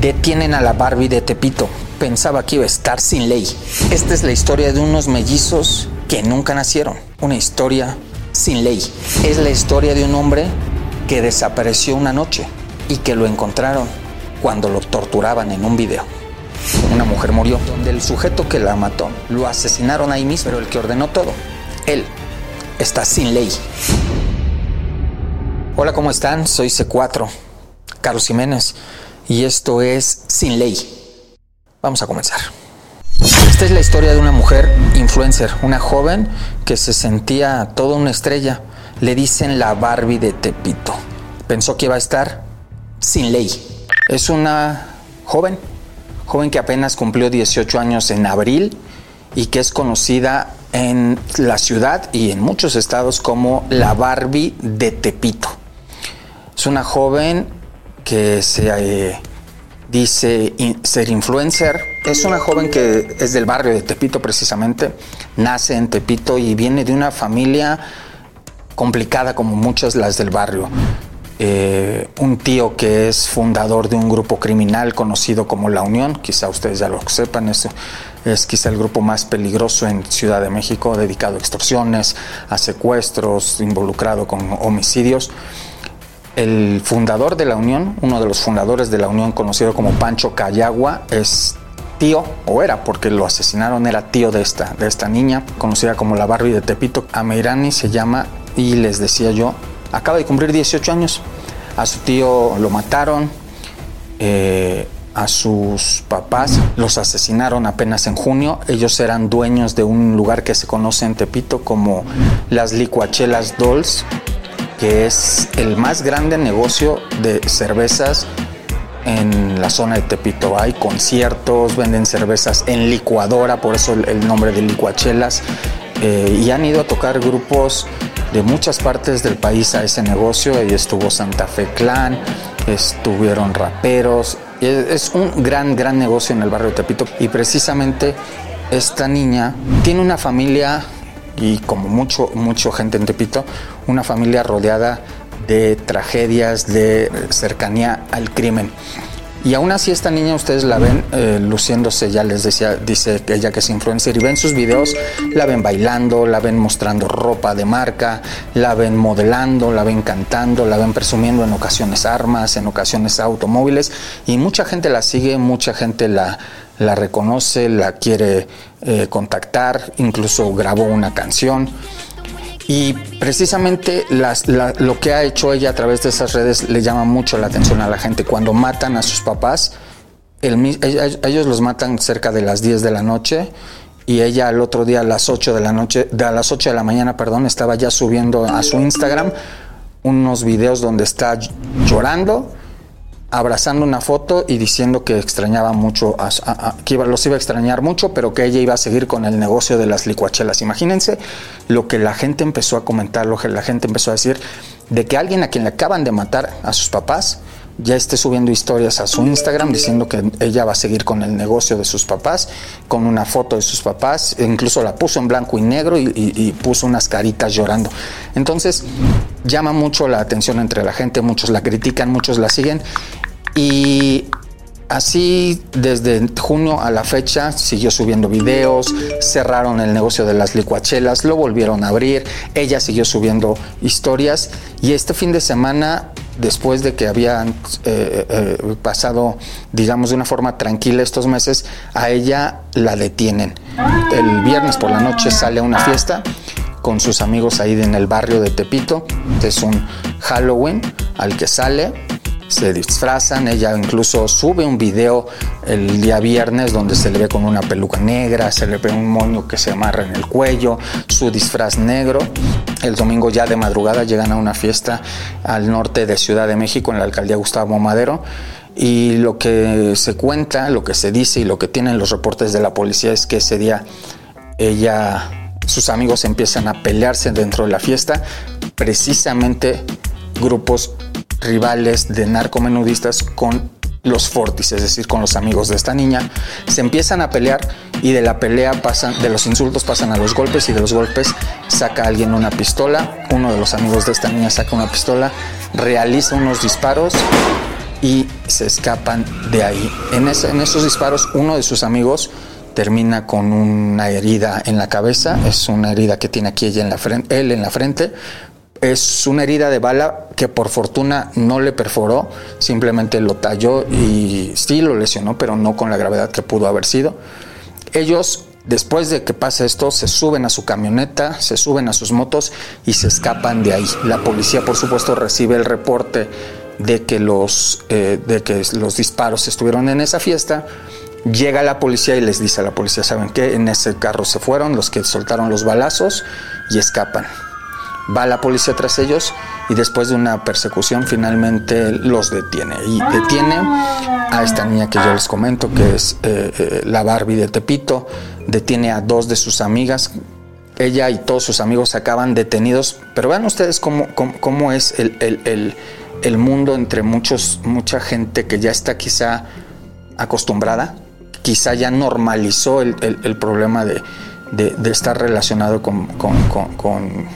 Detienen a la Barbie de Tepito. Pensaba que iba a estar sin ley. Esta es la historia de unos mellizos que nunca nacieron. Una historia sin ley. Es la historia de un hombre que desapareció una noche y que lo encontraron cuando lo torturaban en un video. Una mujer murió, donde el sujeto que la mató lo asesinaron ahí mismo, pero el que ordenó todo, él, está sin ley. Hola, ¿cómo están? Soy C4, Carlos Jiménez y esto es Sin Ley. Vamos a comenzar. Esta es la historia de una mujer influencer, una joven que se sentía toda una estrella. Le dicen la Barbie de Tepito. Pensó que iba a estar sin ley. Es una joven, joven que apenas cumplió 18 años en abril y que es conocida en la ciudad y en muchos estados como la Barbie de Tepito. Es una joven que se eh, dice ser influencer. Es una joven que es del barrio de Tepito precisamente, nace en Tepito y viene de una familia complicada como muchas las del barrio. Eh, un tío que es fundador de un grupo criminal conocido como La Unión, quizá ustedes ya lo sepan, es, es quizá el grupo más peligroso en Ciudad de México, dedicado a extorsiones, a secuestros, involucrado con homicidios el fundador de la Unión, uno de los fundadores de la Unión conocido como Pancho Cayagua, es tío, o era, porque lo asesinaron, era tío de esta, de esta niña, conocida como la Barbie de Tepito. Ameirani se llama, y les decía yo, acaba de cumplir 18 años. A su tío lo mataron, eh, a sus papás los asesinaron apenas en junio. Ellos eran dueños de un lugar que se conoce en Tepito como las Licuachelas Dolls que es el más grande negocio de cervezas en la zona de Tepito. Hay conciertos, venden cervezas en licuadora, por eso el nombre de licuachelas. Eh, y han ido a tocar grupos de muchas partes del país a ese negocio. Ahí estuvo Santa Fe Clan, estuvieron raperos. Es un gran, gran negocio en el barrio de Tepito. Y precisamente esta niña tiene una familia y como mucho, mucho gente en Tepito, una familia rodeada de tragedias, de cercanía al crimen. Y aún así esta niña ustedes la ven eh, luciéndose, ya les decía, dice ella que es influencer, y ven sus videos, la ven bailando, la ven mostrando ropa de marca, la ven modelando, la ven cantando, la ven presumiendo en ocasiones armas, en ocasiones automóviles, y mucha gente la sigue, mucha gente la, la reconoce, la quiere eh, contactar, incluso grabó una canción. Y precisamente lo que ha hecho ella a través de esas redes le llama mucho la atención a la gente. Cuando matan a sus papás, ellos los matan cerca de las 10 de la noche y ella al otro día a las 8 de la noche, a las 8 de la mañana, perdón, estaba ya subiendo a su Instagram unos videos donde está llorando abrazando una foto y diciendo que extrañaba mucho, que los iba a extrañar mucho, pero que ella iba a seguir con el negocio de las licuachelas. Imagínense lo que la gente empezó a comentar, lo que la gente empezó a decir, de que alguien a quien le acaban de matar a sus papás, ya esté subiendo historias a su Instagram diciendo que ella va a seguir con el negocio de sus papás, con una foto de sus papás, e incluso la puso en blanco y negro y, y, puso unas caritas llorando. Entonces llama mucho la atención entre la gente, muchos la critican, muchos la siguen y así desde junio a la fecha siguió subiendo videos, cerraron el negocio de las licuachelas, lo volvieron a abrir, ella siguió subiendo historias y este fin de semana después de que habían eh, eh, pasado, digamos, de una forma tranquila estos meses, a ella la detienen. El viernes por la noche sale a una fiesta con sus amigos ahí en el barrio de Tepito. Es un Halloween al que sale se disfrazan, ella incluso sube un video el día viernes donde se le ve con una peluca negra, se le ve un moño que se amarra en el cuello, su disfraz negro. El domingo ya de madrugada llegan a una fiesta al norte de Ciudad de México en la alcaldía Gustavo Madero y lo que se cuenta, lo que se dice y lo que tienen los reportes de la policía es que ese día ella, sus amigos empiezan a pelearse dentro de la fiesta, precisamente grupos rivales de narcomenudistas con los Fortis, es decir, con los amigos de esta niña, se empiezan a pelear y de la pelea pasan, de los insultos pasan a los golpes y de los golpes saca alguien una pistola, uno de los amigos de esta niña saca una pistola, realiza unos disparos y se escapan de ahí. En, esos disparos uno de sus amigos termina con una herida en la cabeza, es una herida que tiene aquí ella en la frente, él en la frente, es una herida de bala que por fortuna no le perforó, simplemente lo talló y sí lo lesionó, pero no con la gravedad que pudo haber sido. Ellos, después de que pasa esto, se suben a su camioneta, se suben a sus motos y se escapan de ahí. La policía, por supuesto, recibe el reporte de que los, eh, de que los disparos estuvieron en esa fiesta. Llega la policía y les dice a la policía, ¿saben qué? En ese carro se fueron los que soltaron los balazos y escapan va la policía tras ellos y después de una persecución finalmente los detiene. Y detiene a esta niña que yo les comento, que es eh, eh, la Barbie de Tepito, detiene a dos de sus amigas. Ella y todos sus amigos acaban detenidos, pero vean ustedes cómo, cómo, es el, el, mundo entre muchos, mucha gente que ya está quizá acostumbrada, quizá ya normalizó el, problema de, de, estar relacionado con, con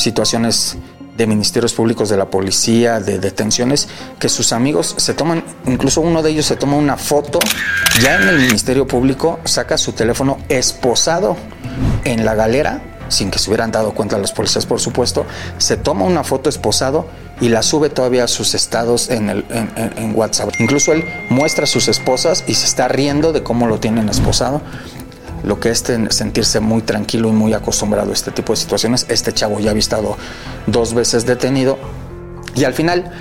situaciones de ministerios públicos, de la policía, de detenciones, que sus amigos se toman, incluso uno de ellos se toma una foto, ya en el Ministerio Público saca su teléfono esposado en la galera, sin que se hubieran dado cuenta los policías, por supuesto, se toma una foto esposado y la sube todavía a sus estados en, el, en WhatsApp. Incluso él muestra a sus esposas y se está riendo de cómo lo tienen esposado lo que es sentirse muy tranquilo y muy acostumbrado a este tipo de situaciones. Este chavo ya había estado dos veces detenido y al final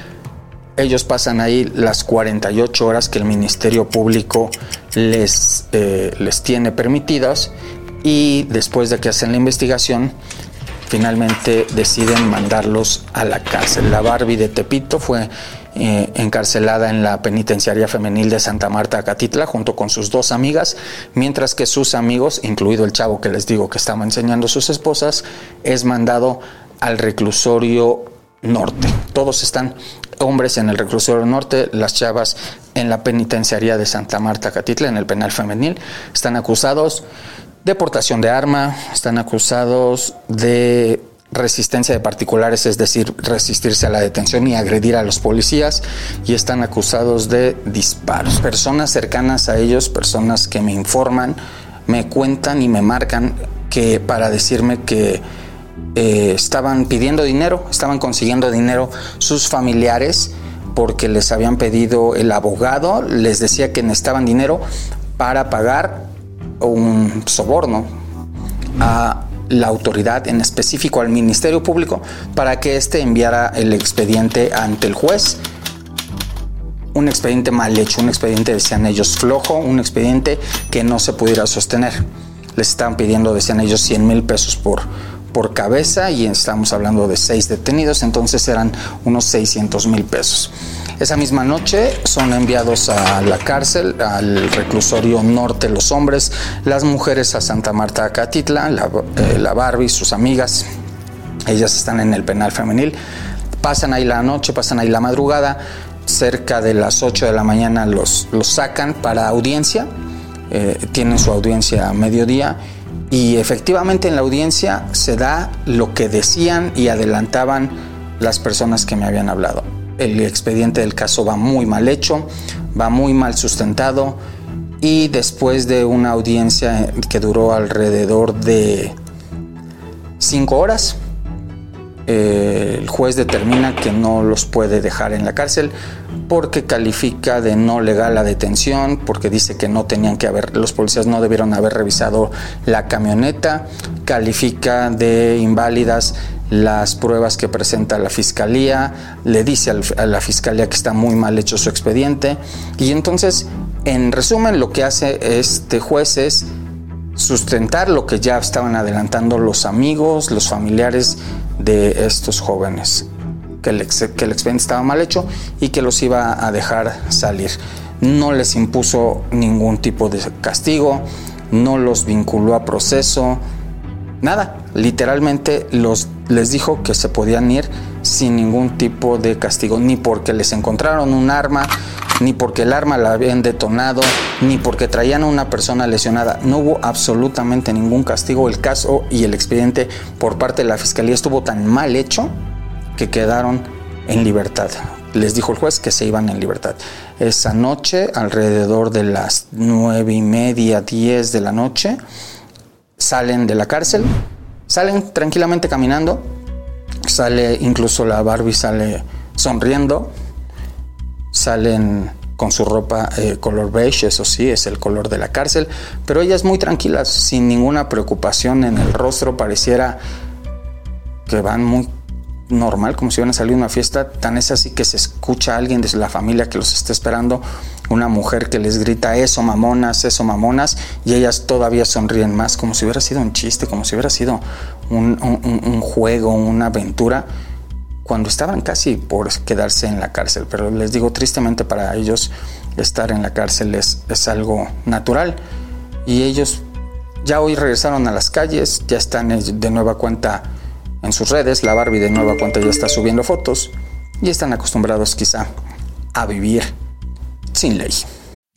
ellos pasan ahí las 48 horas que el Ministerio Público les, eh, les tiene permitidas y después de que hacen la investigación finalmente deciden mandarlos a la cárcel. La Barbie de Tepito fue eh, encarcelada en la penitenciaria femenil de Santa Marta, Catitla, junto con sus dos amigas, mientras que sus amigos, incluido el chavo que les digo que estaba enseñando a sus esposas, es mandado al reclusorio norte. Todos están hombres en el reclusorio norte, las chavas en la penitenciaría de Santa Marta, Catitla, en el penal femenil, están acusados de portación de arma, están acusados de resistencia de particulares, es decir, resistirse a la detención y agredir a los policías, y están acusados de disparos. Personas cercanas a ellos, personas que me informan, me cuentan y me marcan que para decirme que eh, estaban pidiendo dinero, estaban consiguiendo dinero sus familiares porque les habían pedido el abogado, les decía que necesitaban dinero para pagar un soborno a la autoridad, en específico al Ministerio Público, para que éste enviara el expediente ante el juez. Un expediente mal hecho, un expediente, decían ellos, flojo, un expediente que no se pudiera sostener. Les estaban pidiendo, decían ellos, 100 mil pesos por, por cabeza y estamos hablando de seis detenidos, entonces eran unos 600 mil pesos. Esa misma noche son enviados a la cárcel, al reclusorio norte los hombres, las mujeres a Santa Marta Acatitla, la, eh, la Barbie, sus amigas, ellas están en el penal femenil, pasan ahí la noche, pasan ahí la madrugada, cerca de las 8 de la mañana los, los sacan para audiencia, eh, tienen su audiencia a mediodía. Y efectivamente en la audiencia se da lo que decían y adelantaban las personas que me habían hablado el expediente del caso va muy mal hecho, va muy mal sustentado y después de una audiencia que duró alrededor de cinco horas, eh, el juez determina que no los puede dejar en la cárcel porque califica de no legal la detención, porque dice que no tenían que haber, los policías no debieron haber revisado la camioneta, califica de inválidas las pruebas que presenta la fiscalía, le dice a la fiscalía que está muy mal hecho su expediente y entonces, en resumen, lo que hace este juez es sustentar lo que ya estaban adelantando los amigos, los familiares de estos jóvenes, que el, que el expediente estaba mal hecho y que los iba a dejar salir. No les impuso ningún tipo de castigo, no los vinculó a proceso, nada. Literalmente los, les dijo que se podían ir sin ningún tipo de castigo, ni porque les encontraron un arma, ni porque el arma la habían detonado, ni porque traían a una persona lesionada. No hubo absolutamente ningún castigo. El caso y el expediente por parte de la fiscalía estuvo tan mal hecho que quedaron en libertad. Les dijo el juez que se iban en libertad. Esa noche, alrededor de las nueve y media, diez de la noche, salen de la cárcel, salen tranquilamente caminando, sale incluso la Barbie sale sonriendo, salen con su ropa eh, color beige, eso sí, es el color de la cárcel, pero ellas muy tranquilas, sin ninguna preocupación en el rostro, pareciera que van muy normal, como si hubieran salido una fiesta, tan es así que se escucha a alguien desde la familia que los está esperando, una mujer que les grita eso mamonas, eso mamonas, y ellas todavía sonríen más, como si hubiera sido un chiste, como si hubiera sido un, un juego, una aventura cuando estaban casi por quedarse en la cárcel. Pero les digo, tristemente para ellos estar en la cárcel es, es algo natural. Y ellos ya hoy regresaron a las calles, ya están de nueva cuenta en sus redes, la Barbie de nueva cuenta ya está subiendo fotos y están acostumbrados quizá a vivir sin ley.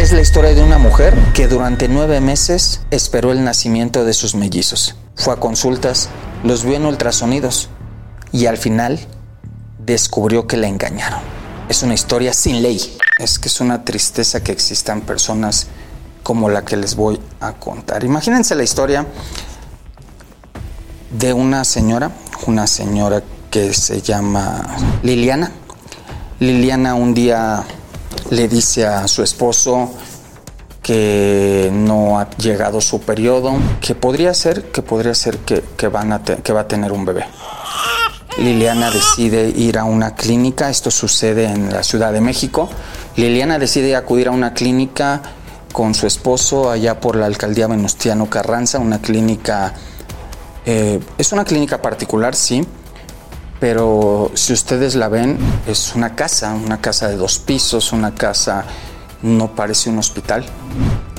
Es la historia de una mujer que durante nueve meses esperó el nacimiento de sus mellizos. Fue a consultas, los vio en ultrasonidos y al final descubrió que la engañaron. Es una historia sin ley. Es que es una tristeza que existan personas como la que les voy a contar. Imagínense la historia de una señora, una señora que se llama Liliana. Liliana un día le dice a su esposo que no ha llegado su periodo, que podría ser, que podría ser que, van a que va a tener un bebé. Liliana decide ir a una clínica, esto sucede en la Ciudad de México. Liliana decide acudir a una clínica con su esposo allá por la alcaldía Venustiano Carranza, una clínica, eh, es una clínica particular, sí, pero si ustedes la ven, es una casa, una casa de dos pisos, una casa, no parece un hospital,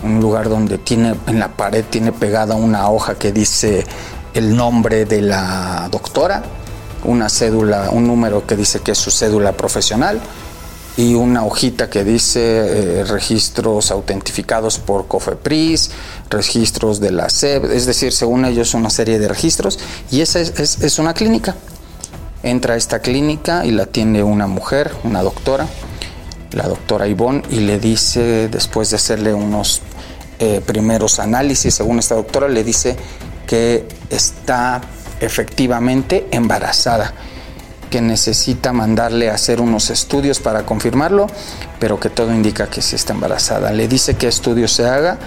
un lugar donde tiene, en la pared tiene pegada una hoja que dice el nombre de la doctora, una cédula, un número que dice que es su cédula profesional y una hojita que dice eh, registros autentificados por COFEPRIS, registros de la SEB, es decir, según ellos una serie de registros y esa es, es una clínica entra a esta clínica y la atiende una mujer, una doctora, la doctora Ivonne, y le dice, después de hacerle unos eh, primeros análisis, según esta doctora, le dice que está efectivamente embarazada, que necesita mandarle a hacer unos estudios para confirmarlo, pero que todo indica que sí está embarazada. Le dice qué estudio se haga,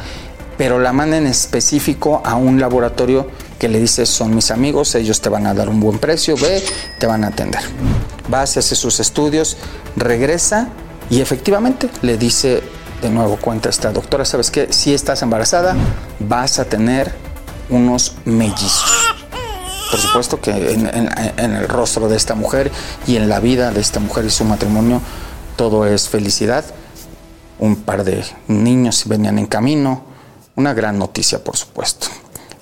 pero la manda en específico a un laboratorio que le dice, son mis amigos, ellos te van a dar un buen precio, ve, te van a atender. Va, hace sus estudios, regresa y efectivamente le dice de nuevo, cuenta esta doctora, ¿sabes qué? Si estás embarazada, vas a tener unos mellizos. Por supuesto que en, en el rostro de esta mujer y en la vida de esta mujer y su matrimonio, todo es felicidad. Un par de niños venían en camino, una gran noticia, por supuesto.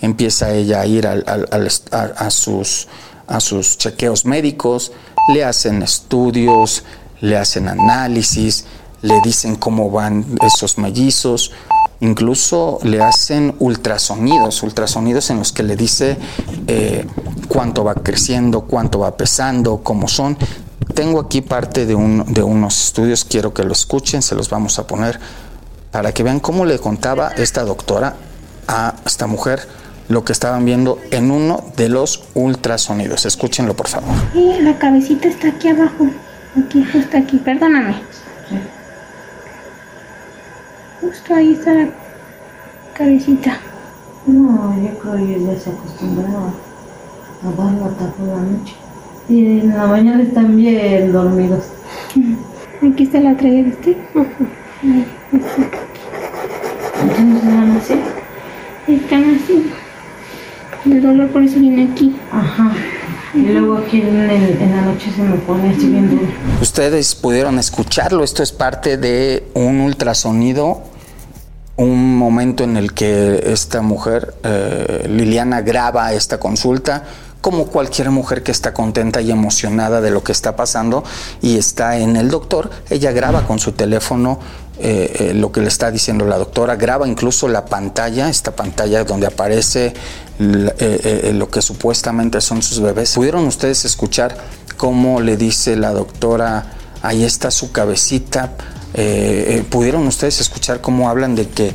Empieza ella a ir a, sus, a sus chequeos médicos, le hacen estudios, le hacen análisis, le dicen cómo van esos mellizos, incluso le hacen ultrasonidos, ultrasonidos en los que le dice eh, cuánto va creciendo, cuánto va pesando, cómo son. Tengo aquí parte de, un, de unos estudios, quiero que lo escuchen, se los vamos a poner para que vean cómo le contaba esta doctora a esta mujer lo que estaban viendo en uno de los ultrasonidos. Escúchenlo, por favor. Sí, la cabecita está aquí abajo. Aquí, justo aquí. Perdóname. Justo ahí está la cabecita. No, yo creo que ya se acostumbraba a hasta por la noche. Y en la mañana están bien dormidos. Aquí está la traía de este. Entonces van así. Están así. El dolor por eso viene aquí. Ajá. Y luego aquí en, la noche se me pone así bien duro. Ustedes pudieron escucharlo. Esto es parte de un ultrasonido. Un momento en el que esta mujer, eh, Liliana, graba esta consulta como cualquier mujer que está contenta y emocionada de lo que está pasando y está en el doctor, ella graba con su teléfono eh, eh, lo que le está diciendo la doctora, graba incluso la pantalla, esta pantalla donde aparece eh, lo que supuestamente son sus bebés. ¿Pudieron ustedes escuchar cómo le dice la doctora, ahí está su cabecita? ¿Pudieron ustedes escuchar cómo hablan de que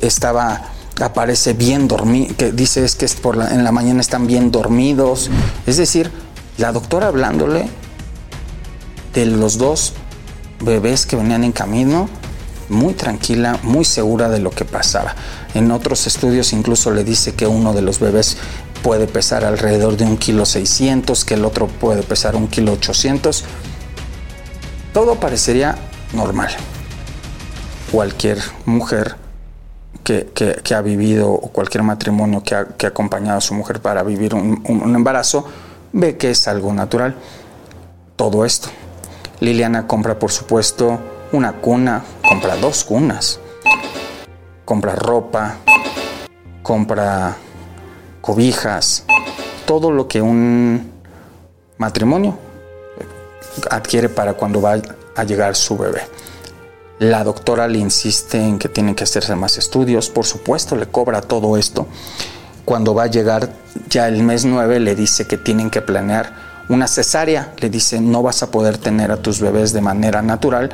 estaba aparece bien dormido, que dice es que por en la mañana están bien dormidos. Es decir, la doctora hablándole de los dos bebés que venían en camino, muy tranquila, muy segura de lo que pasaba. En otros estudios incluso le dice que uno de los bebés puede pesar alrededor de un kilo 600, que el otro puede pesar un kilo 800. Todo parecería normal. Cualquier mujer que, ha vivido o cualquier matrimonio que ha, acompañado a su mujer para vivir un, embarazo ve que es algo natural. Todo esto. Liliana compra, por supuesto, una cuna, compra dos cunas, compra ropa, compra cobijas, todo lo que un matrimonio adquiere para cuando va a llegar su bebé. La doctora le insiste en que tienen que hacerse más estudios, por supuesto le cobra todo esto. Cuando va a llegar ya el mes 9 le dice que tienen que planear una cesárea, le dice no vas a poder tener a tus bebés de manera natural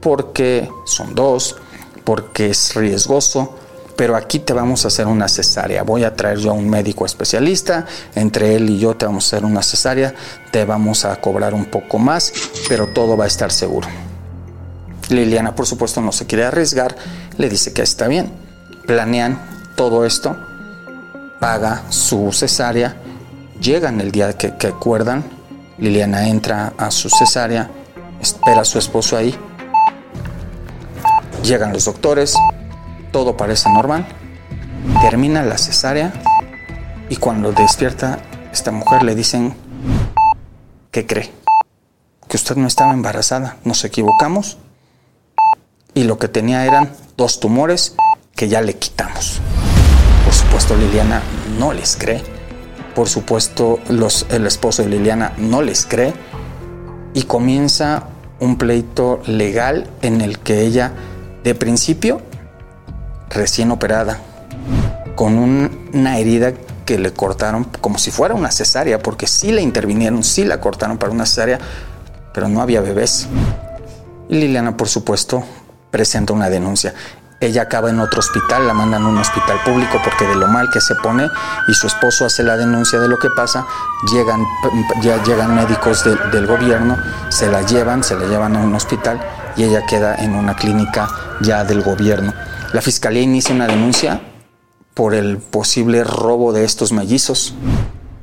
porque son dos, porque es riesgoso, pero aquí te vamos a hacer una cesárea. Voy a traer yo a un médico especialista, entre él y yo te vamos a hacer una cesárea, te vamos a cobrar un poco más, pero todo va a estar seguro. Liliana, por supuesto, no se quiere arriesgar, le dice que está bien. Planean todo esto, paga su cesárea, llegan el día que, que acuerdan, Liliana entra a su cesárea, espera a su esposo ahí, llegan los doctores, todo parece normal, termina la cesárea y cuando despierta esta mujer le dicen, ¿qué cree? Que usted no estaba embarazada, nos equivocamos y lo que tenía eran dos tumores que ya le quitamos. Por supuesto, Liliana no les cree. Por supuesto, el esposo de Liliana no les cree. Y comienza un pleito legal en el que ella, de principio, recién operada, con una herida que le cortaron como si fuera una cesárea, porque sí la intervinieron, sí la cortaron para una cesárea, pero no había bebés. Y Liliana, por supuesto, presenta una denuncia. Ella acaba en otro hospital, la mandan a un hospital público porque de lo mal que se pone y su esposo hace la denuncia de lo que pasa, llegan, ya llegan médicos del gobierno, se la llevan, se la llevan a un hospital y ella queda en una clínica ya del gobierno. La fiscalía inicia una denuncia por el posible robo de estos mellizos.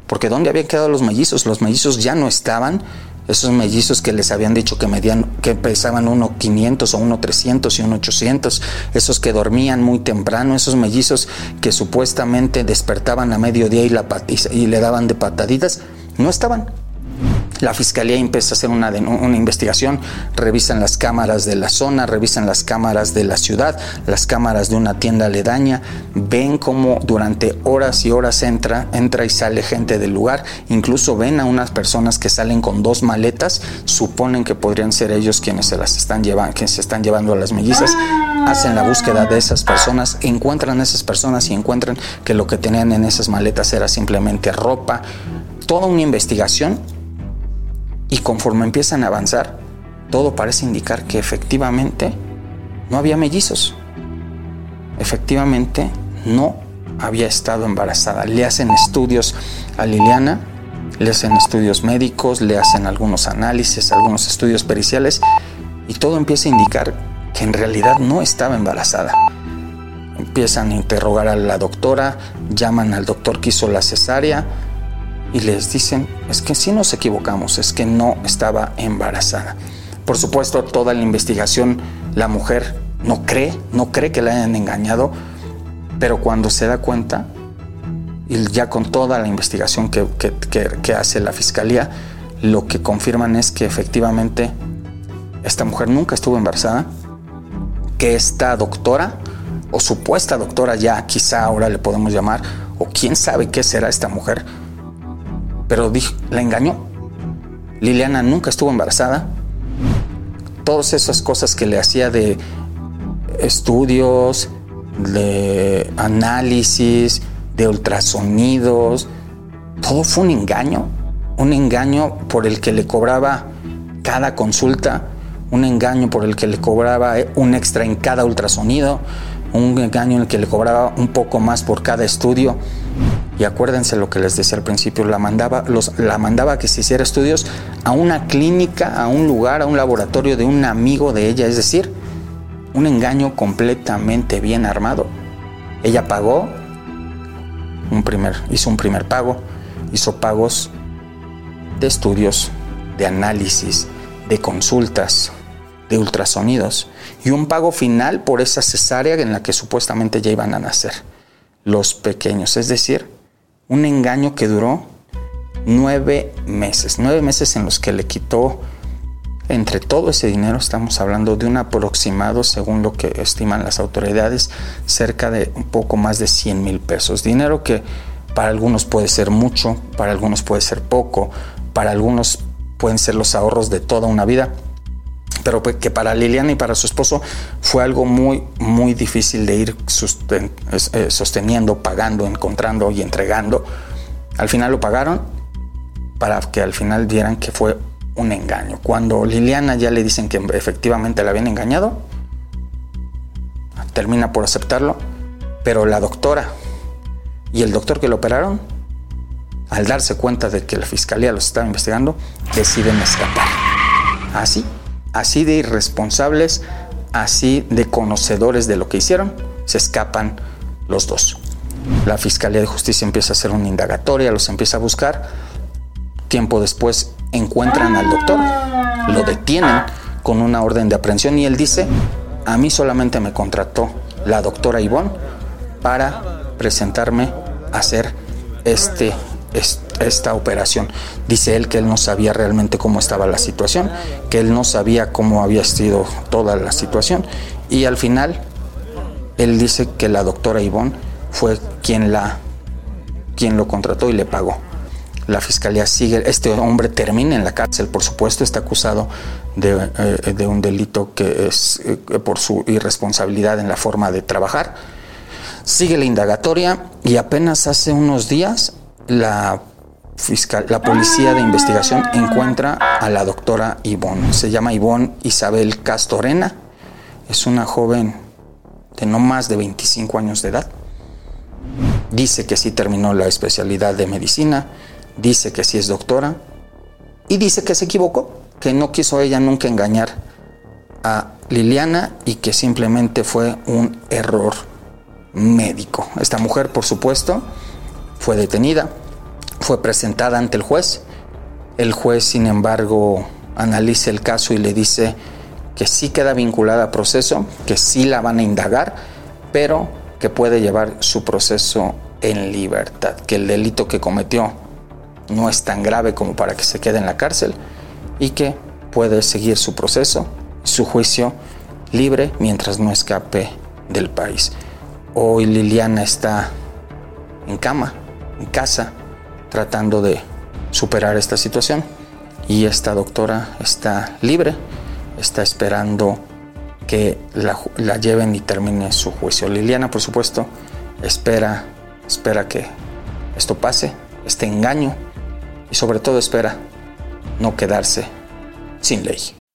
Porque ¿dónde habían quedado los mellizos? Los mellizos ya no estaban. Esos mellizos que les habían dicho que medían, que pesaban 1.500 o 1.300 y 1.800, esos que dormían muy temprano, esos mellizos que supuestamente despertaban a mediodía y, la, y le daban de pataditas, no estaban. La fiscalía empieza a hacer una, una, investigación, revisan las cámaras de la zona, revisan las cámaras de la ciudad, las cámaras de una tienda aledaña, ven cómo durante horas y horas entra, entra y sale gente del lugar, incluso ven a unas personas que salen con dos maletas, suponen que podrían ser ellos quienes se las están llevando, que se están llevando a las mellizas, hacen la búsqueda de esas personas, encuentran a esas personas y encuentran que lo que tenían en esas maletas era simplemente ropa, toda una investigación y conforme empiezan a avanzar, todo parece indicar que efectivamente no había mellizos. Efectivamente no había estado embarazada. Le hacen estudios a Liliana, le hacen estudios médicos, le hacen algunos análisis, algunos estudios periciales y todo empieza a indicar que en realidad no estaba embarazada. Empiezan a interrogar a la doctora, llaman al doctor que hizo la cesárea, y les dicen, es que si nos equivocamos, es que no estaba embarazada. Por supuesto, toda la investigación, la mujer no cree, no cree que la hayan engañado, pero cuando se da cuenta, y ya con toda la investigación que, que, que hace la fiscalía, lo que confirman es que efectivamente esta mujer nunca estuvo embarazada, que esta doctora, o supuesta doctora ya quizá ahora le podemos llamar, o quién sabe qué será esta mujer, pero dijo, la engañó. Liliana nunca estuvo embarazada. Todas esas cosas que le hacía de estudios, de análisis, de ultrasonidos, todo fue un engaño. Un engaño por el que le cobraba cada consulta, un engaño por el que le cobraba un extra en cada ultrasonido, un engaño en el que le cobraba un poco más por cada estudio. Y acuérdense lo que les decía al principio, la mandaba, los, la mandaba a que se hiciera estudios a una clínica, a un lugar, a un laboratorio de un amigo de ella, es decir, un engaño completamente bien armado. Ella pagó un primer, hizo un primer pago, hizo pagos de estudios, de análisis, de consultas, de ultrasonidos y un pago final por esa cesárea en la que supuestamente ya iban a nacer los pequeños, es decir, un engaño que duró nueve meses, nueve meses en los que le quitó entre todo ese dinero, estamos hablando de un aproximado, según lo que estiman las autoridades, cerca de un poco más de 100 mil pesos. Dinero que para algunos puede ser mucho, para algunos puede ser poco, para algunos pueden ser los ahorros de toda una vida pero pues que para Liliana y para su esposo fue algo muy, muy difícil de ir eh, sosteniendo, pagando, encontrando y entregando. Al final lo pagaron para que al final vieran que fue un engaño. Cuando Liliana ya le dicen que efectivamente la habían engañado, termina por aceptarlo, pero la doctora y el doctor que lo operaron, al darse cuenta de que la fiscalía los estaba investigando, deciden escapar. Así así de irresponsables, así de conocedores de lo que hicieron, se escapan los dos. La Fiscalía de Justicia empieza a hacer una indagatoria, los empieza a buscar. Tiempo después encuentran al doctor, lo detienen con una orden de aprehensión y él dice, a mí solamente me contrató la doctora Ivonne para presentarme a hacer este, este esta operación. Dice él que él no sabía realmente cómo estaba la situación, que él no sabía cómo había sido toda la situación y al final él dice que la doctora Ivonne fue quien la quien lo contrató y le pagó. La fiscalía sigue, este hombre termina en la cárcel, por supuesto, está acusado de, eh, un delito que es eh, por su irresponsabilidad en la forma de trabajar. Sigue la indagatoria y apenas hace unos días la fiscal, la policía de investigación encuentra a la doctora Ivonne. Se llama Ivonne Isabel Castorena. Es una joven de no más de 25 años de edad. Dice que sí terminó la especialidad de medicina, dice que sí es doctora y dice que se equivocó, que no quiso ella nunca engañar a Liliana y que simplemente fue un error médico. Esta mujer, por supuesto, fue detenida, fue presentada ante el juez. El juez, sin embargo, analiza el caso y le dice que sí queda vinculada a proceso, que sí la van a indagar, pero que puede llevar su proceso en libertad, que el delito que cometió no es tan grave como para que se quede en la cárcel y que puede seguir su proceso, su juicio libre mientras no escape del país. Hoy Liliana está en cama, en casa, tratando de superar esta situación y esta doctora está libre, está esperando que la, la, lleven y termine su juicio. Liliana, por supuesto, espera, espera que esto pase, este engaño, y sobre todo espera no quedarse sin ley.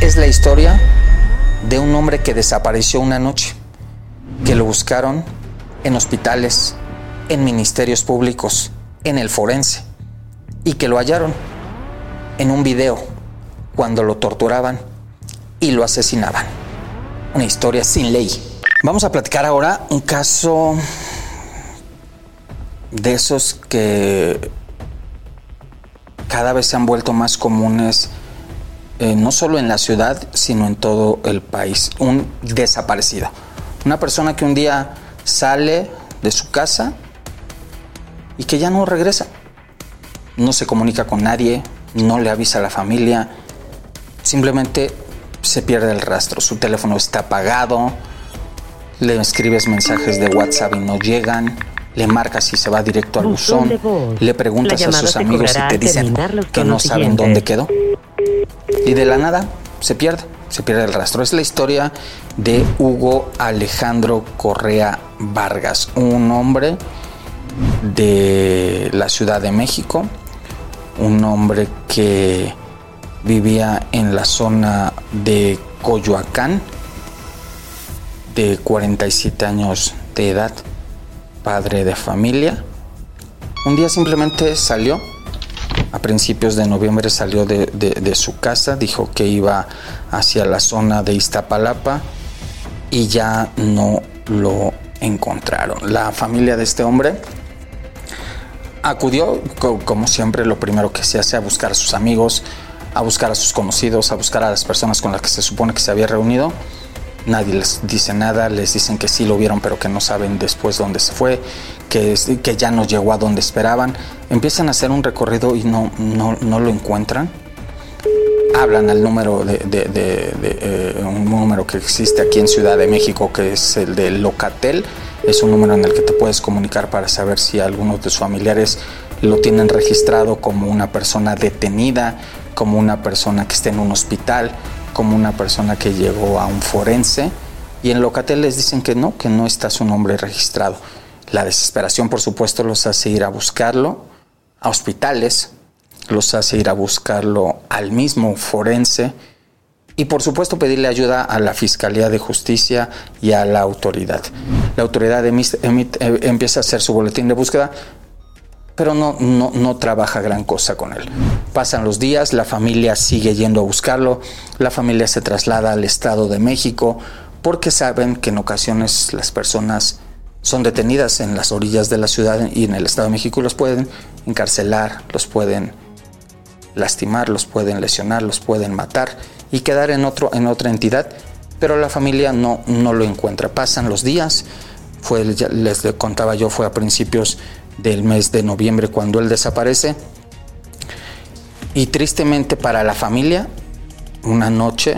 Es la historia de un hombre que desapareció una noche, que lo buscaron en hospitales, en ministerios públicos, en el forense, y que lo hallaron en un video cuando lo torturaban y lo asesinaban. Una historia sin ley. Vamos a platicar ahora un caso de esos que cada vez se han vuelto más comunes eh, no solo en la ciudad, sino en todo el país. Un desaparecido. Una persona que un día sale de su casa y que ya no regresa. No se comunica con nadie, no le avisa a la familia, simplemente se pierde el rastro. Su teléfono está apagado, le escribes mensajes de WhatsApp y no llegan, le marcas y se va directo al buzón, le preguntas a sus amigos y te dicen que no saben dónde quedó. Y de la nada se pierde, se pierde el rastro. Es la historia de Hugo Alejandro Correa Vargas, un hombre de la Ciudad de México, un hombre que vivía en la zona de Coyoacán, de 47 años de edad, padre de familia. Un día simplemente salió a principios de noviembre salió de, su casa, dijo que iba hacia la zona de Iztapalapa y ya no lo encontraron. La familia de este hombre acudió, como siempre, lo primero que se hace a buscar a sus amigos, a buscar a sus conocidos, a buscar a las personas con las que se supone que se había reunido nadie les dice nada, les dicen que sí lo vieron pero que no saben después dónde se fue, que, que ya no llegó a donde esperaban. Empiezan a hacer un recorrido y no, no, lo encuentran. Hablan al número de, eh, un número que existe aquí en Ciudad de México que es el de Locatel. Es un número en el que te puedes comunicar para saber si algunos de sus familiares lo tienen registrado como una persona detenida, como una persona que esté en un hospital, como una persona que llegó a un forense y en Locatel les dicen que no, que no está su nombre registrado. La desesperación, por supuesto, los hace ir a buscarlo a hospitales, los hace ir a buscarlo al mismo forense y, por supuesto, pedirle ayuda a la Fiscalía de Justicia y a la autoridad. La autoridad eh, empieza a hacer su boletín de búsqueda, pero no, no, no trabaja gran cosa con él. Pasan los días, la familia sigue yendo a buscarlo, la familia se traslada al Estado de México porque saben que en ocasiones las personas son detenidas en las orillas de la ciudad y en el Estado de México los pueden encarcelar, los pueden lastimar, los pueden lesionar, los pueden matar y quedar en, otro, en otra entidad pero la familia no, no lo encuentra. Pasan los días, fue, les contaba yo, fue a principios del mes de noviembre cuando él desaparece. Y tristemente para la familia, una noche,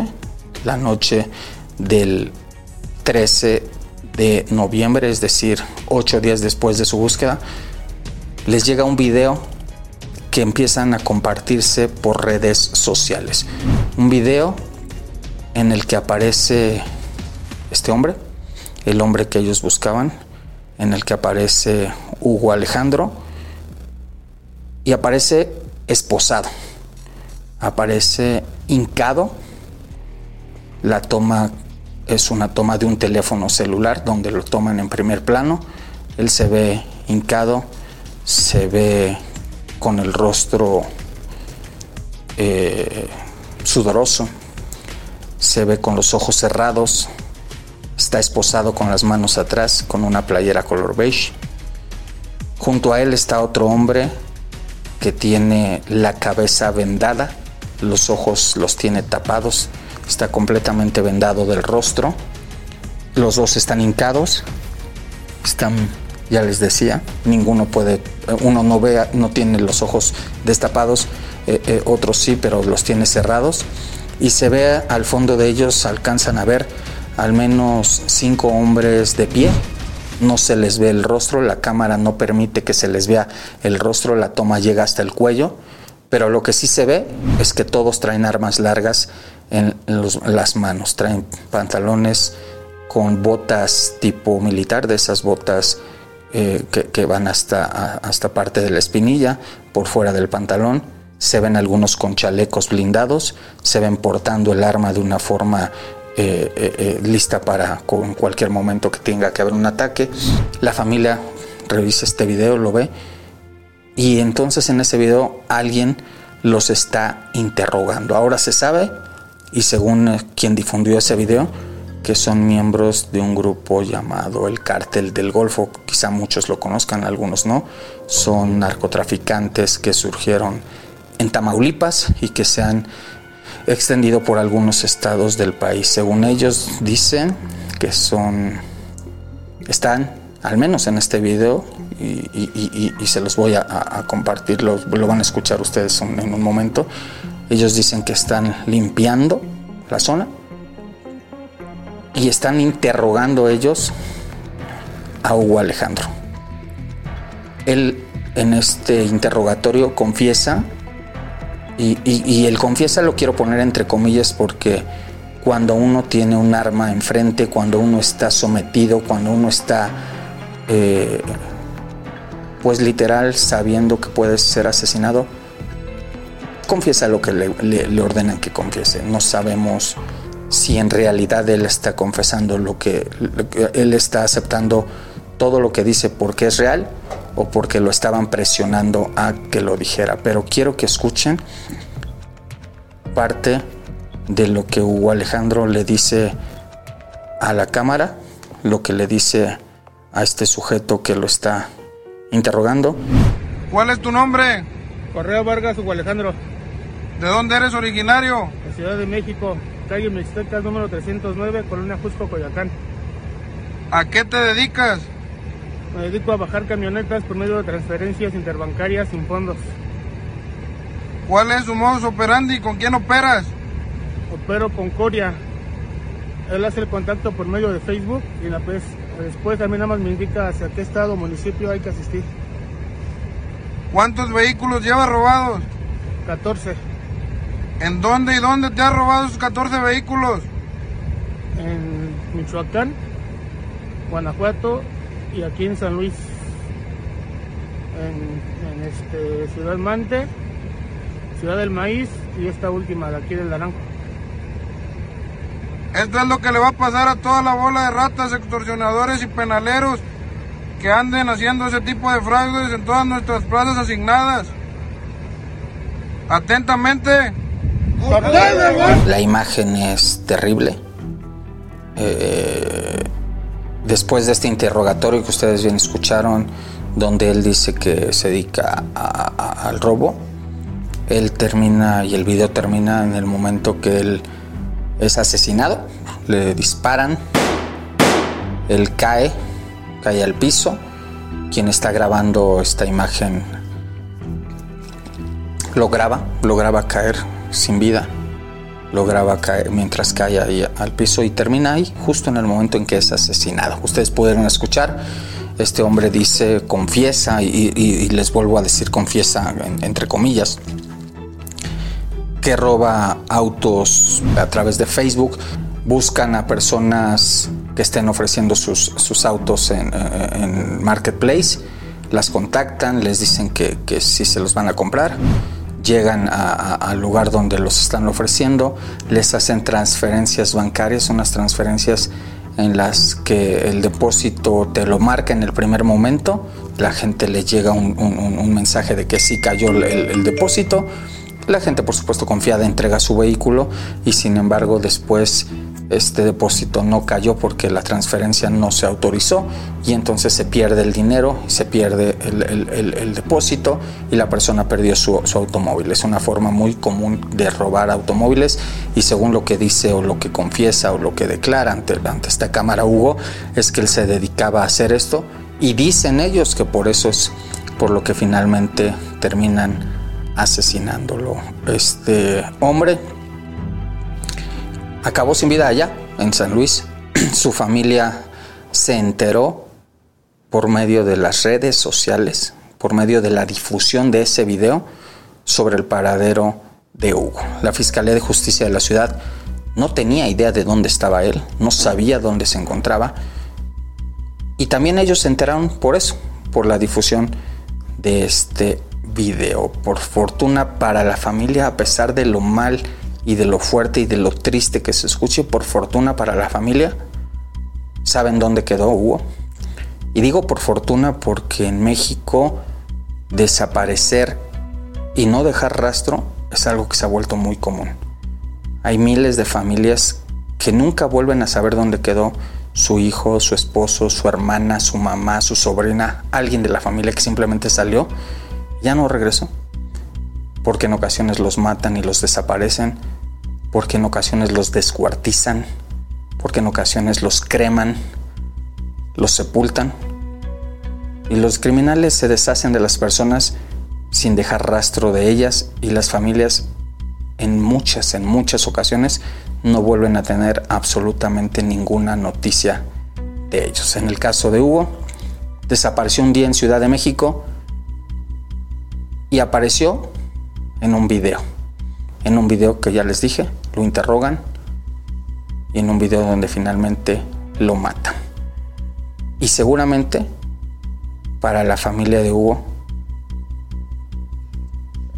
la noche del 13 de noviembre, es decir, ocho días después de su búsqueda, les llega un video que empiezan a compartirse por redes sociales. Un video en el que aparece este hombre, el hombre que ellos buscaban, en el que aparece Hugo Alejandro y aparece esposado, aparece hincado, la toma es una toma de un teléfono celular donde lo toman en primer plano, él se ve hincado, se ve con el rostro eh, sudoroso, se ve con los ojos cerrados, está esposado con las manos atrás, con una playera color beige. Junto a él está otro hombre que tiene la cabeza vendada, los ojos los tiene tapados, está completamente vendado del rostro. Los dos están hincados, están, ya les decía, ninguno puede, uno no ve, no tiene los ojos destapados, eh, eh, otros sí, pero los tiene cerrados y se ve al fondo de ellos, alcanzan a ver al menos cinco hombres de pie. No se les ve el rostro, la cámara no permite que se les vea el rostro, la toma llega hasta el cuello, pero lo que sí se ve es que todos traen armas largas en las manos, traen pantalones con botas tipo militar, de esas botas eh, que, que, van hasta, hasta parte de la espinilla, por fuera del pantalón. Se ven algunos con chalecos blindados, se ven portando el arma de una forma eh, eh, eh, lista para en cualquier momento que tenga que haber un ataque. La familia revisa este video, lo ve, y entonces en ese video alguien los está interrogando. Ahora se sabe, y según quien difundió ese video, que son miembros de un grupo llamado el Cártel del Golfo, quizá muchos lo conozcan, algunos no, son narcotraficantes que surgieron en Tamaulipas y que se han extendido por algunos estados del país. Según ellos dicen que son, están, al menos en este video, y, se los voy a, compartir, lo, van a escuchar ustedes en un momento, ellos dicen que están limpiando la zona y están interrogando ellos a Hugo Alejandro. Él en este interrogatorio confiesa y, el confiesa lo quiero poner entre comillas porque cuando uno tiene un arma enfrente, cuando uno está sometido, cuando uno está, eh, pues literal, sabiendo que puede ser asesinado, confiesa lo que le, ordenan que confiese. No sabemos si en realidad él está confesando lo que él está aceptando todo lo que dice porque es real o porque lo estaban presionando a que lo dijera. Pero quiero que escuchen parte de lo que Hugo Alejandro le dice a la cámara, lo que le dice a este sujeto que lo está interrogando. ¿Cuál es tu nombre? Correo Vargas Hugo Alejandro. ¿De dónde eres originario? De Ciudad de México, calle Mixteca número 309, Colonia Jusco, Coyacán. ¿A qué te dedicas? Me dedico a bajar camionetas por medio de transferencias interbancarias sin fondos. ¿Cuál es su modus operandi? ¿Con quién operas? Opero con Coria. Él hace el contacto por medio de Facebook y la pues, después también nada más me indica hacia qué estado o municipio hay que asistir. ¿Cuántos vehículos lleva robados? 14. ¿En dónde y dónde te ha robado esos 14 vehículos? En Michoacán, Guanajuato y aquí en San Luis, en, este, Ciudad Mante, Ciudad del Maíz y esta última de aquí del Naranjo. Esto es lo que le va a pasar a toda la bola de ratas, extorsionadores y penaleros que anden haciendo ese tipo de fraudes en todas nuestras plazas asignadas. Atentamente. La imagen es terrible. Eh, después de este interrogatorio que ustedes bien escucharon, donde él dice que se dedica al robo, él termina y el video termina en el momento que él es asesinado. le disparan, él cae, cae al piso. Quien está grabando esta imagen lo graba, lo graba caer sin vida, lo graba caer mientras cae ahí al piso y termina ahí justo en el momento en que es asesinado. Ustedes pudieron escuchar, este hombre dice, confiesa, y, les vuelvo a decir confiesa entre comillas, que roba autos a través de Facebook, buscan a personas que estén ofreciendo sus, autos en, en, Marketplace, las contactan, les dicen que, que sí se los van a comprar, llegan al lugar donde los están ofreciendo, les hacen transferencias bancarias, unas transferencias en las que el depósito te lo marca en el primer momento, la gente le llega un, mensaje de que sí cayó el depósito, la gente por supuesto confiada entrega su vehículo y sin embargo después este depósito no cayó porque la transferencia no se autorizó y entonces se pierde el dinero, se pierde el, depósito y la persona perdió su, automóvil. Es una forma muy común de robar automóviles y según lo que dice o lo que confiesa o lo que declara ante, ante esta cámara Hugo es que él se dedicaba a hacer esto y dicen ellos que por eso es por lo que finalmente terminan asesinándolo. Este hombre acabó sin vida allá, en San Luis. Su familia se enteró por medio de las redes sociales, por medio de la difusión de ese video sobre el paradero de Hugo. La Fiscalía de Justicia de la ciudad no tenía idea de dónde estaba él, no sabía dónde se encontraba. Y también ellos se enteraron por eso, por la difusión de este video. Por fortuna para la familia, a pesar de lo mal y de lo fuerte y de lo triste que se escuche, por fortuna para la familia, saben dónde quedó Hugo. Y digo por fortuna porque en México desaparecer y no dejar rastro es algo que se ha vuelto muy común. Hay miles de familias que nunca vuelven a saber dónde quedó su hijo, su esposo, su hermana, su mamá, su sobrina, alguien de la familia que simplemente salió, ya no regresó porque en ocasiones los matan y los desaparecen, porque en ocasiones los descuartizan, porque en ocasiones los creman, los sepultan. Y los criminales se deshacen de las personas sin dejar rastro de ellas y las familias en muchas, en muchas ocasiones no vuelven a tener absolutamente ninguna noticia de ellos. En el caso de Hugo, desapareció un día en Ciudad de México y apareció en un video. En un video que ya les dije, lo interrogan y en un video donde finalmente lo matan. Y seguramente para la familia de Hugo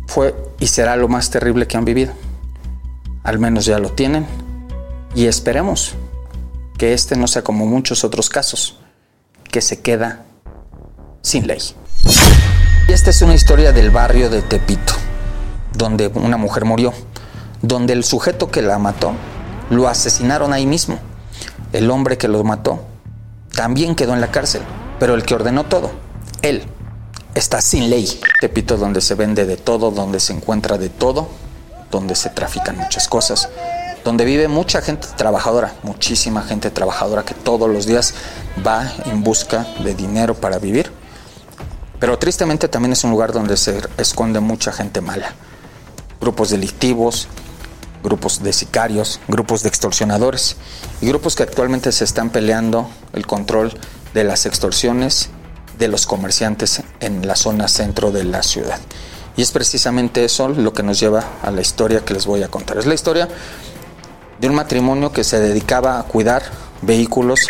fue y será lo más terrible que han vivido. Al menos ya lo tienen y esperemos que este no sea como muchos otros casos, que se queda sin ley. Y esta es una historia del barrio de Tepito donde una mujer murió, donde el sujeto que la mató lo asesinaron ahí mismo. El hombre que lo mató también quedó en la cárcel, pero el que ordenó todo, él, está sin ley. Tepito donde se vende de todo, donde se encuentra de todo, donde se trafican muchas cosas, donde vive mucha gente trabajadora, muchísima gente trabajadora que todos los días va en busca de dinero para vivir. Pero tristemente también es un lugar donde se esconde mucha gente mala grupos delictivos, grupos de sicarios, grupos de extorsionadores y grupos que actualmente se están peleando el control de las extorsiones de los comerciantes en la zona centro de la ciudad. Y es precisamente eso lo que nos lleva a la historia que les voy a contar. Es la historia de un matrimonio que se dedicaba a cuidar vehículos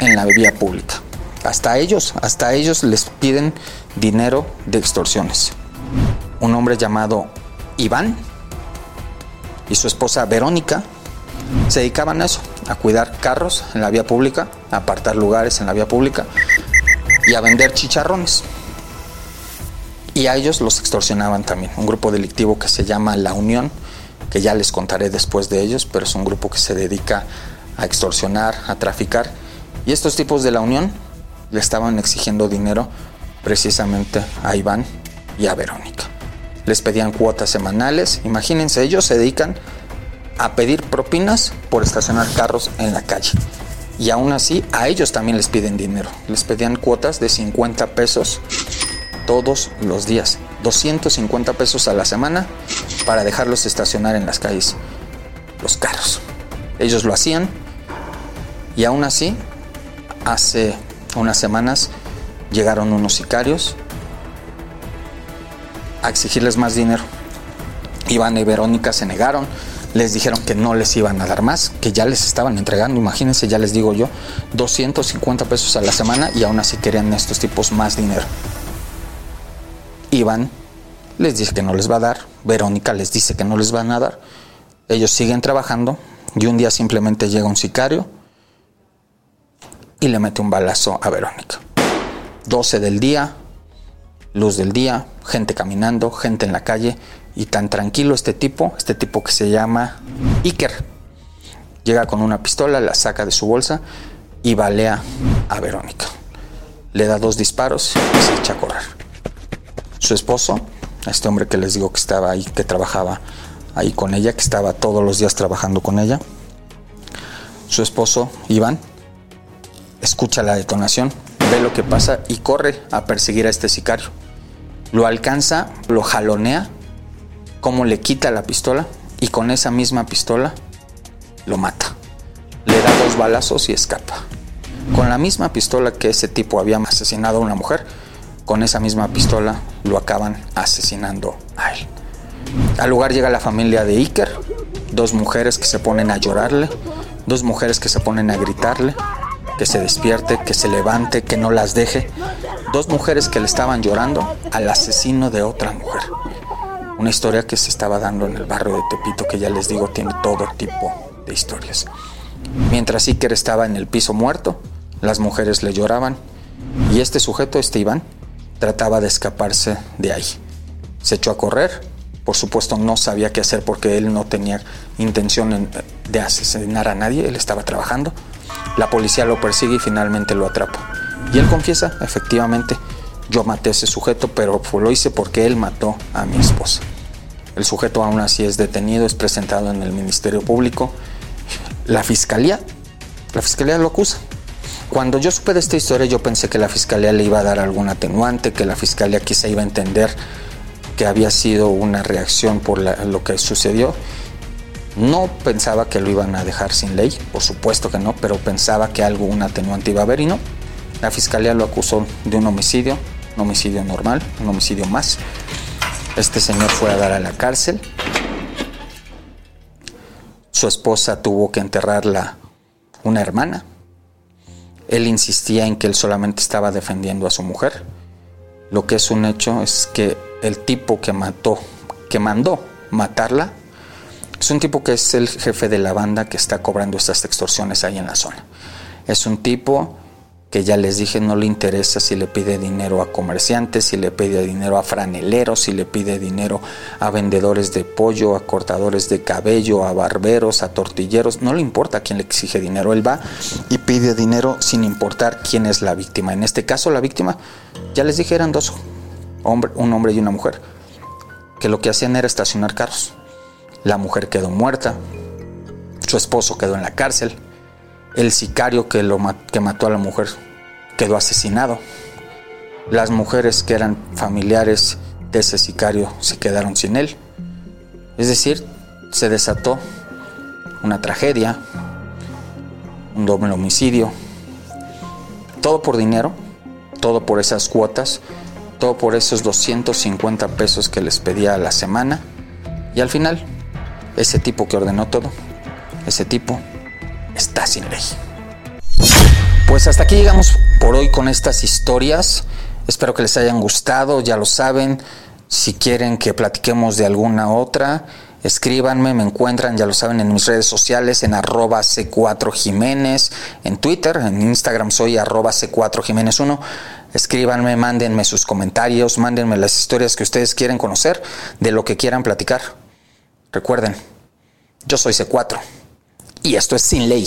en la vía pública. Hasta ellos, hasta ellos les piden dinero de extorsiones. Un hombre llamado Iván y su esposa Verónica se dedicaban a eso, a cuidar carros en la vía pública, a apartar lugares en la vía pública y a vender chicharrones. Y a ellos los extorsionaban también. Un grupo delictivo que se llama La Unión, que ya les contaré después de ellos, pero es un grupo que se dedica a extorsionar, a traficar. Y estos tipos de La Unión le estaban exigiendo dinero precisamente a Iván y a Verónica les pedían cuotas semanales. Imagínense, ellos se dedican a pedir propinas por estacionar carros en la calle. Y aún así, a ellos también les piden dinero. Les pedían cuotas de 50 pesos todos los días. 250 pesos a la semana para dejarlos estacionar en las calles los carros. Ellos lo hacían y aún así, hace unas semanas llegaron unos sicarios a exigirles más dinero. Iván y Verónica se negaron, les dijeron que no les iban a dar más, que ya les estaban entregando, imagínense, ya les digo yo, 250 pesos a la semana y aún así querían estos tipos más dinero. Iván les dice que no les va a dar, Verónica les dice que no les van a dar, ellos siguen trabajando y un día simplemente llega un sicario y le mete un balazo a Verónica. 12 del día, luz del día, gente caminando, gente en la calle y tan tranquilo este tipo, este tipo que se llama Iker. Llega con una pistola, la saca de su bolsa y balea a Verónica. Le da dos disparos y se echa a correr. Su esposo, este hombre que les digo que estaba ahí, que trabajaba ahí con ella, que estaba todos los días trabajando con ella, su esposo, Iván, escucha la detonación, ve lo que pasa y corre a perseguir a este sicario. Lo alcanza, lo jalonea, como le quita la pistola y con esa misma pistola lo mata. Le da dos balazos y escapa. Con la misma pistola que ese tipo había asesinado a una mujer, con esa misma pistola lo acaban asesinando a él. Al lugar llega la familia de Iker, dos mujeres que se ponen a llorarle, dos mujeres que se ponen a gritarle, que se despierte, que se levante, que no las deje. Dos mujeres que le estaban llorando al asesino de otra mujer. Una historia que se estaba dando en el barrio de Tepito, que ya les digo tiene todo tipo de historias. Mientras Iker estaba en el piso muerto, las mujeres le lloraban y este sujeto, este Iván, trataba de escaparse de ahí. Se echó a correr, por supuesto no sabía qué hacer porque él no tenía intención de asesinar a nadie, él estaba trabajando. La policía lo persigue y finalmente lo atrapa. Y él confiesa, efectivamente, yo maté a ese sujeto, pero lo hice porque él mató a mi esposa. El sujeto aún así es detenido, es presentado en el Ministerio Público. La fiscalía, la fiscalía lo acusa. Cuando yo supe de esta historia, yo pensé que la fiscalía le iba a dar algún atenuante, que la fiscalía quizá iba a entender que había sido una reacción por lo que sucedió. No pensaba que lo iban a dejar sin ley, por supuesto que no, pero pensaba que algo, un atenuante iba a haber y no. La fiscalía lo acusó de un homicidio, un homicidio normal, un homicidio más. Este señor fue a dar a la cárcel. Su esposa tuvo que enterrarla una hermana. Él insistía en que él solamente estaba defendiendo a su mujer. Lo que es un hecho es que el tipo que mató, que mandó matarla, es un tipo que es el jefe de la banda que está cobrando estas extorsiones ahí en la zona. Es un tipo que ya les dije no le interesa si le pide dinero a comerciantes, si le pide dinero a franeleros, si le pide dinero a vendedores de pollo, a cortadores de cabello, a barberos, a tortilleros, no le importa a quién le exige dinero, él va y pide dinero sin importar quién es la víctima. En este caso la víctima, ya les dije, eran dos, un hombre y una mujer, que lo que hacían era estacionar carros. La mujer quedó muerta, su esposo quedó en la cárcel, el sicario que, lo, que mató a la mujer quedó asesinado. Las mujeres que eran familiares de ese sicario se quedaron sin él. Es decir, se desató una tragedia, un doble homicidio, todo por dinero, todo por esas cuotas, todo por esos 250 pesos que les pedía a la semana. Y al final, ese tipo que ordenó todo, ese tipo está sin ley. Pues hasta aquí llegamos por hoy con estas historias. Espero que les hayan gustado, ya lo saben. Si quieren que platiquemos de alguna otra, escríbanme, me encuentran, ya lo saben, en mis redes sociales, en arroba C4 Jiménez, en Twitter, en Instagram soy arroba C4 Jiménez 1. Escríbanme, mándenme sus comentarios, mándenme las historias que ustedes quieren conocer, de lo que quieran platicar. Recuerden, yo soy C4 y esto es sin ley.